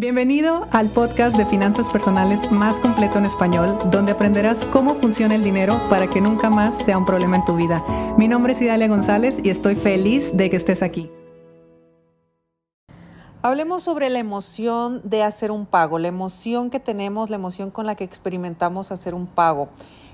Bienvenido al podcast de finanzas personales más completo en español, donde aprenderás cómo funciona el dinero para que nunca más sea un problema en tu vida. Mi nombre es Idalia González y estoy feliz de que estés aquí. Hablemos sobre la emoción de hacer un pago, la emoción que tenemos, la emoción con la que experimentamos hacer un pago.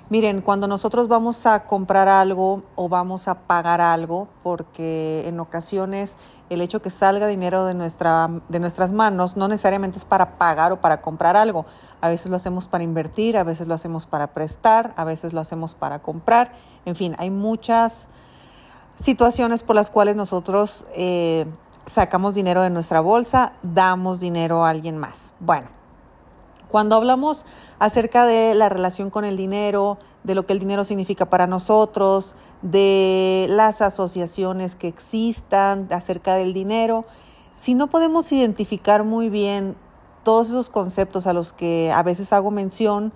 Miren, cuando nosotros vamos a comprar algo o vamos a pagar algo, porque en ocasiones el hecho que salga dinero de, nuestra, de nuestras manos no necesariamente es para pagar o para comprar algo. A veces lo hacemos para invertir, a veces lo hacemos para prestar, a veces lo hacemos para comprar. En fin, hay muchas situaciones por las cuales nosotros eh, sacamos dinero de nuestra bolsa, damos dinero a alguien más. Bueno, cuando hablamos acerca de la relación con el dinero, de lo que el dinero significa para nosotros, de las asociaciones que existan acerca del dinero, si no podemos identificar muy bien todos esos conceptos a los que a veces hago mención,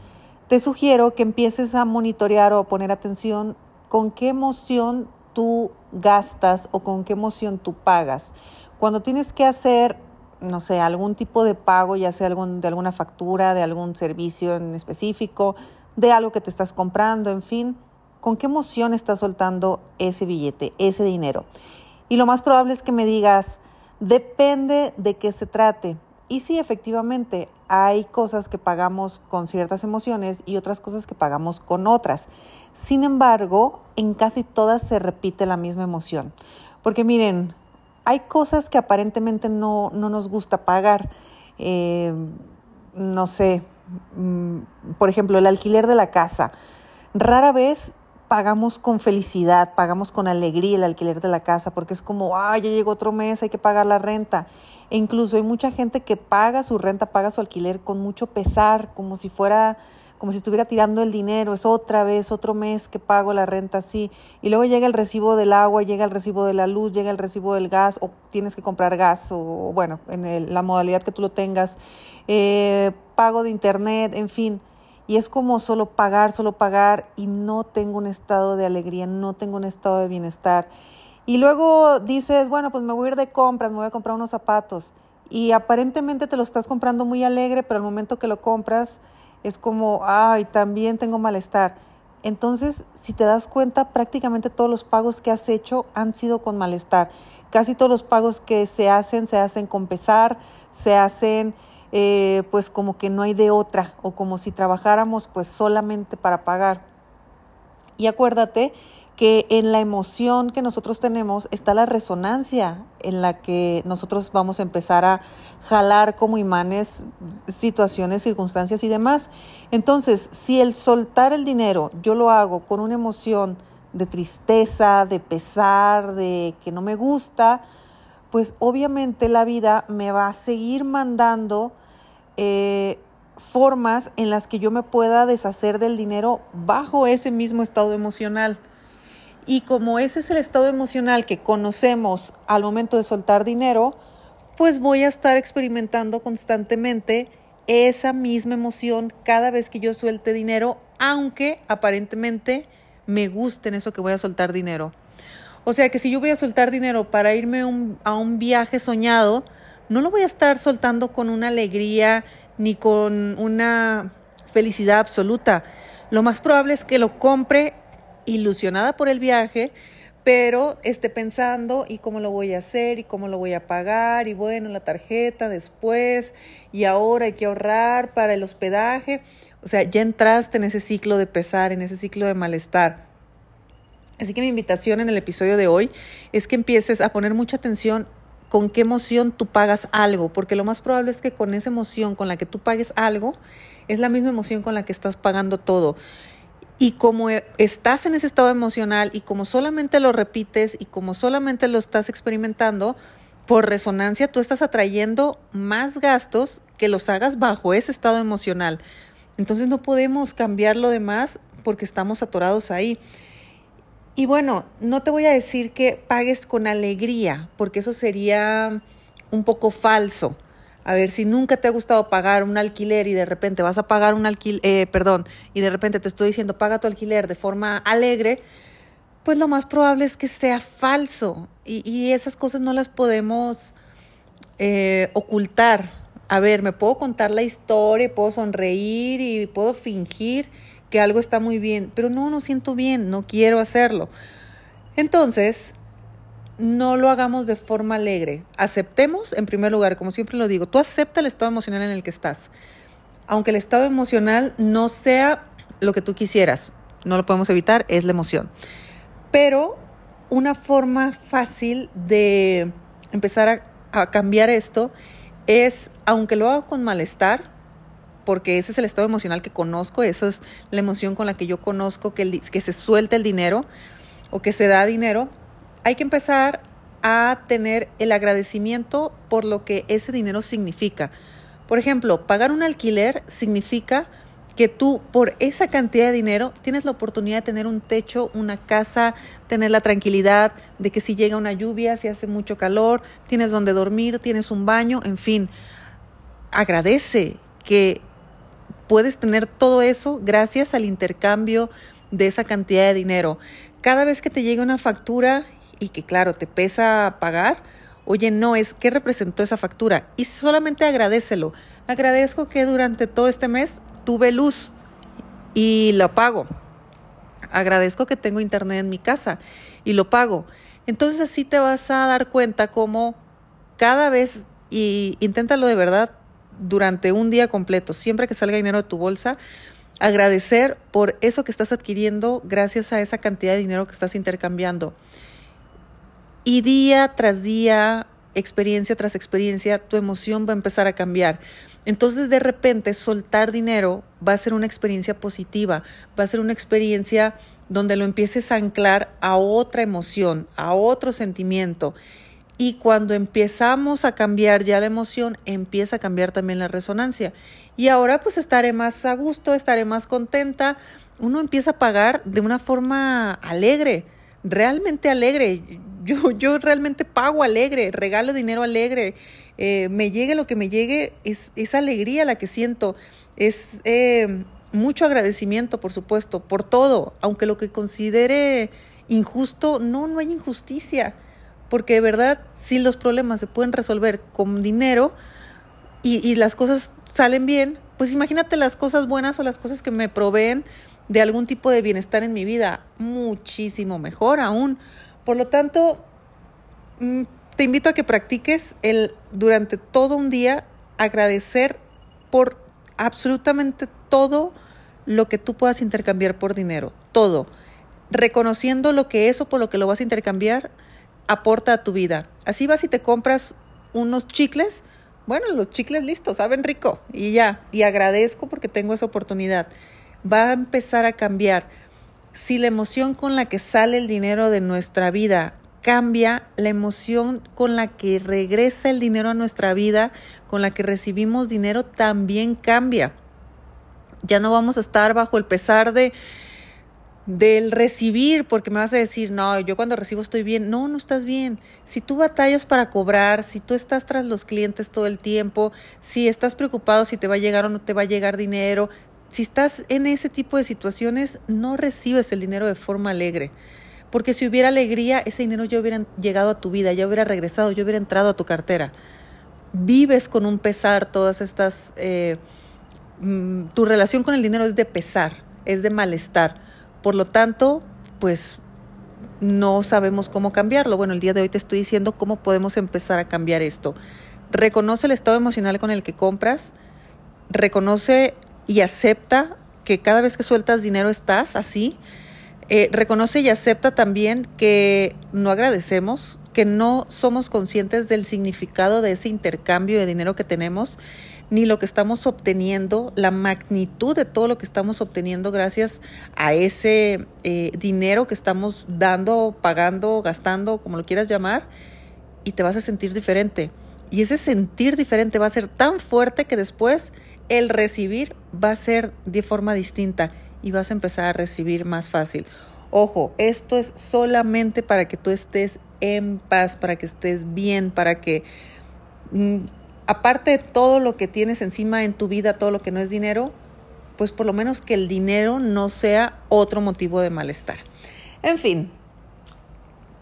te sugiero que empieces a monitorear o a poner atención con qué emoción tú gastas o con qué emoción tú pagas. Cuando tienes que hacer no sé, algún tipo de pago, ya sea algún, de alguna factura, de algún servicio en específico, de algo que te estás comprando, en fin, ¿con qué emoción estás soltando ese billete, ese dinero? Y lo más probable es que me digas, depende de qué se trate. Y sí, efectivamente, hay cosas que pagamos con ciertas emociones y otras cosas que pagamos con otras. Sin embargo, en casi todas se repite la misma emoción. Porque miren, hay cosas que aparentemente no, nos gusta pagar. Eh, no sé, mm, por ejemplo, el alquiler de la casa. Rara vez pagamos con felicidad, pagamos con alegría el alquiler de la casa, porque es como, ay, ya llegó otro mes, hay que pagar la renta. E incluso hay mucha gente que paga su renta, paga su alquiler con mucho pesar, como si fuera como si estuviera tirando el dinero, es otra vez, otro mes que pago la renta así, y luego llega el recibo del agua, llega el recibo de la luz, llega el recibo del gas, o tienes que comprar gas, o bueno, en la modalidad que tú lo tengas, eh, pago de internet, en fin. Y es como solo pagar, solo pagar, y no tengo un estado de alegría, no tengo un estado de bienestar. Y luego dices, bueno, pues me voy a ir de compras, me voy a comprar unos zapatos. Y aparentemente te lo estás comprando muy alegre, pero al momento que lo compras, es como, ay, también tengo malestar. Entonces, si te das cuenta, prácticamente todos los pagos que has hecho han sido con malestar. Casi todos los pagos que se hacen, se hacen con pesar, se hacen eh, pues como que no hay de otra, o como si trabajáramos pues solamente para pagar. Y acuérdate que en la emoción que nosotros tenemos está la resonancia en la que nosotros vamos a empezar a jalar como imanes situaciones, circunstancias y demás. Entonces, si el soltar el dinero yo lo hago con una emoción de tristeza, de pesar, de que no me gusta, pues obviamente la vida me va a seguir mandando eh, formas en las que yo me pueda deshacer del dinero bajo ese mismo estado emocional. Y como ese es el estado emocional que conocemos al momento de soltar dinero, pues voy a estar experimentando constantemente esa misma emoción cada vez que yo suelte dinero, aunque aparentemente me guste en eso que voy a soltar dinero. O sea que si yo voy a soltar dinero para irme a un viaje soñado, no lo voy a estar soltando con una alegría ni con una felicidad absoluta. Lo más probable es que lo compre ilusionada por el viaje, pero esté pensando y cómo lo voy a hacer y cómo lo voy a pagar y bueno, la tarjeta después y ahora hay que ahorrar para el hospedaje. O sea, ya entraste en ese ciclo de pesar, en ese ciclo de malestar. Así que mi invitación en el episodio de hoy es que empieces a poner mucha atención con qué emoción tú pagas algo, porque lo más probable es que con esa emoción con la que tú pagues algo, es la misma emoción con la que estás pagando todo. Y como e, estás en ese estado emocional y como solamente lo repites y como solamente lo estás experimentando, por resonancia tú estás atrayendo más gastos que los hagas bajo ese estado emocional. Entonces no podemos cambiar lo demás porque estamos atorados ahí. Y bueno, no te voy a decir que pagues con alegría, porque eso sería un poco falso. A ver, si nunca te ha gustado pagar un alquiler y de repente vas a pagar un alquiler, eh, perdón, y de repente te estoy diciendo paga tu alquiler de forma alegre, pues lo más probable es que sea falso. Y, esas cosas no las podemos eh, ocultar. a ver, me puedo contar la historia, puedo sonreír y puedo fingir que algo está muy bien, pero no, no siento bien, no quiero hacerlo. Entonces, no lo hagamos de forma alegre. Aceptemos, en primer lugar, como siempre lo digo, tú acepta el estado emocional en el que estás. Aunque el estado emocional no sea lo que tú quisieras, no lo podemos evitar, es la emoción. Pero una forma fácil de empezar a, cambiar esto es, aunque lo haga con malestar, porque ese es el estado emocional que conozco, eso es la emoción con la que yo conozco que, que se suelta el dinero o que se da dinero, hay que empezar a tener el agradecimiento por lo que ese dinero significa. Por ejemplo, pagar un alquiler significa que tú por esa cantidad de dinero tienes la oportunidad de tener un techo, una casa, tener la tranquilidad de que si llega una lluvia, si hace mucho calor, tienes donde dormir, tienes un baño, en fin. Agradece que puedes tener todo eso gracias al intercambio de esa cantidad de dinero. Cada vez que te llega una factura y que claro, te pesa pagar, oye, no es qué representó esa factura y solamente agradecelo. Agradezco que durante todo este mes tuve luz y lo pago. Agradezco que tengo internet en mi casa y lo pago. Entonces así te vas a dar cuenta cómo cada vez, y inténtalo de verdad durante un día completo, siempre que salga dinero de tu bolsa, agradecer por eso que estás adquiriendo gracias a esa cantidad de dinero que estás intercambiando. Y día tras día, experiencia tras experiencia, tu emoción va a empezar a cambiar. Entonces de repente soltar dinero va a ser una experiencia positiva, va a ser una experiencia donde lo empieces a anclar a otra emoción, a otro sentimiento. Y cuando empezamos a cambiar ya la emoción, empieza a cambiar también la resonancia. Y ahora pues estaré más a gusto, estaré más contenta. Uno empieza a pagar de una forma alegre, realmente alegre. Yo, yo realmente pago alegre, regalo dinero alegre. Eh, me llegue lo que me llegue, es, esa alegría la que siento. Es eh, mucho agradecimiento, por supuesto, por todo. Aunque lo que considere injusto, no, no hay injusticia porque de verdad, si los problemas se pueden resolver con dinero y, las cosas salen bien, pues imagínate las cosas buenas o las cosas que me proveen de algún tipo de bienestar en mi vida, muchísimo mejor aún. Por lo tanto, mm, te invito a que practiques el durante todo un día agradecer por absolutamente todo lo que tú puedas intercambiar por dinero, todo, reconociendo lo que es o por lo que lo vas a intercambiar aporta a tu vida. Así vas y te compras unos chicles. Bueno, los chicles listos, saben rico y ya. Y agradezco porque tengo esa oportunidad. Va a empezar a cambiar. Si la emoción con la que sale el dinero de nuestra vida cambia, la emoción con la que regresa el dinero a nuestra vida, con la que recibimos dinero, también cambia. Ya no vamos a estar bajo el pesar de del recibir, porque me vas a decir, no, yo cuando recibo estoy bien. No, no estás bien. Si tú batallas para cobrar, si tú estás tras los clientes todo el tiempo, si estás preocupado si te va a llegar o no te va a llegar dinero, si estás en ese tipo de situaciones, no recibes el dinero de forma alegre. Porque si hubiera alegría, ese dinero ya hubiera llegado a tu vida, ya hubiera regresado, ya hubiera entrado a tu cartera. Vives con un pesar todas estas... Eh, mm, tu relación con el dinero es de pesar, es de malestar por lo tanto, pues no sabemos cómo cambiarlo. Bueno, el día de hoy te estoy diciendo cómo podemos empezar a cambiar esto. Reconoce el estado emocional con el que compras, reconoce y acepta que cada vez que sueltas dinero estás así. Eh, reconoce y acepta también que no agradecemos, que no somos conscientes del significado de ese intercambio de dinero que tenemos ni lo que estamos obteniendo, la magnitud de todo lo que estamos obteniendo gracias a ese eh, dinero que estamos dando, pagando, gastando, como lo quieras llamar, y te vas a sentir diferente. Y ese sentir diferente va a ser tan fuerte que después el recibir va a ser de forma distinta y vas a empezar a recibir más fácil. Ojo, esto es solamente para que tú estés en paz, para que estés bien, para que mm, aparte de todo lo que tienes encima en tu vida, todo lo que no es dinero, pues por lo menos que el dinero no sea otro motivo de malestar. En fin,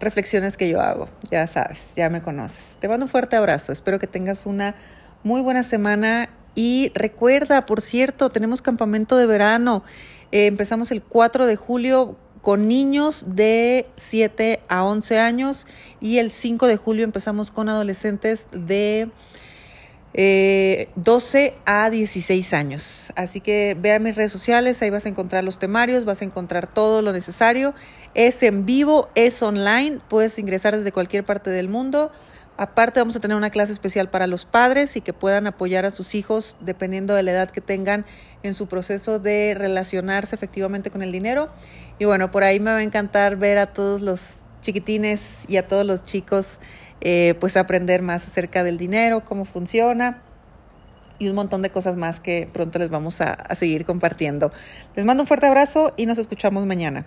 reflexiones que yo hago, ya sabes, ya me conoces. Te mando un fuerte abrazo, espero que tengas una muy buena semana y recuerda, por cierto, tenemos campamento de verano. Eh, empezamos el 4 de julio con niños de 7 a 11 años y el 5 de julio empezamos con adolescentes de 12 eh, a 16 años. Así que vea mis redes sociales, ahí vas a encontrar los temarios, vas a encontrar todo lo necesario. Es en vivo, es online, puedes ingresar desde cualquier parte del mundo. Aparte vamos a tener una clase especial para los padres y que puedan apoyar a sus hijos dependiendo de la edad que tengan en su proceso de relacionarse efectivamente con el dinero. Y bueno, por ahí me va a encantar ver a todos los chiquitines y a todos los chicos eh, pues aprender más acerca del dinero, cómo funciona y un montón de cosas más que pronto les vamos a, a seguir compartiendo. Les mando un fuerte abrazo y nos escuchamos mañana.